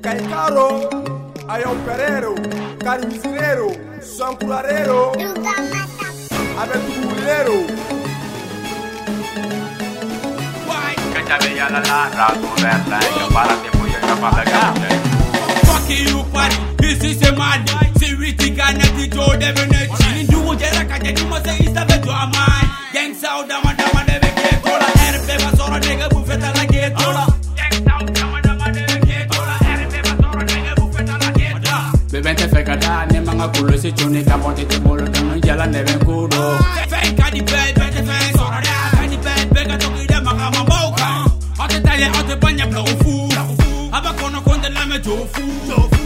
Calcaro, Ayomperero, Carinzinero, Sancurarero, Aventurero. Fuck you, party. This is a man. See, we think I'm not the Joe Devin. Eh. you ever catch a demon? Say, it's a bit to a man. kolo se tso ta bɔte te bolo kanu jala ne bɛ ko do. ka di a di bɛɛ bɛɛ ka tɔgɔ i da maga ma baw kan aw tɛ taa o fu jo fu.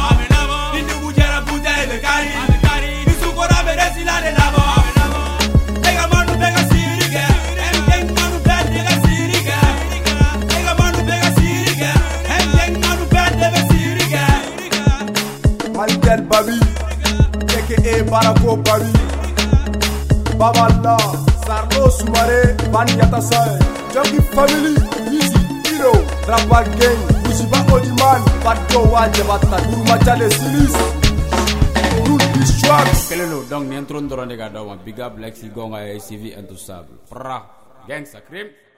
Babi, aka Barako Babi, allah Sarno Sumare, Banyata Sai, Junkie Family, Easy Hero, Rapa Gang, Mushiba Odiman, Bato Wajabata, Guruma Chale Silis. kelen do donc nin tron dɔrɔn de ka big up lexi gonga ye CV intouchable fra gang sakrim.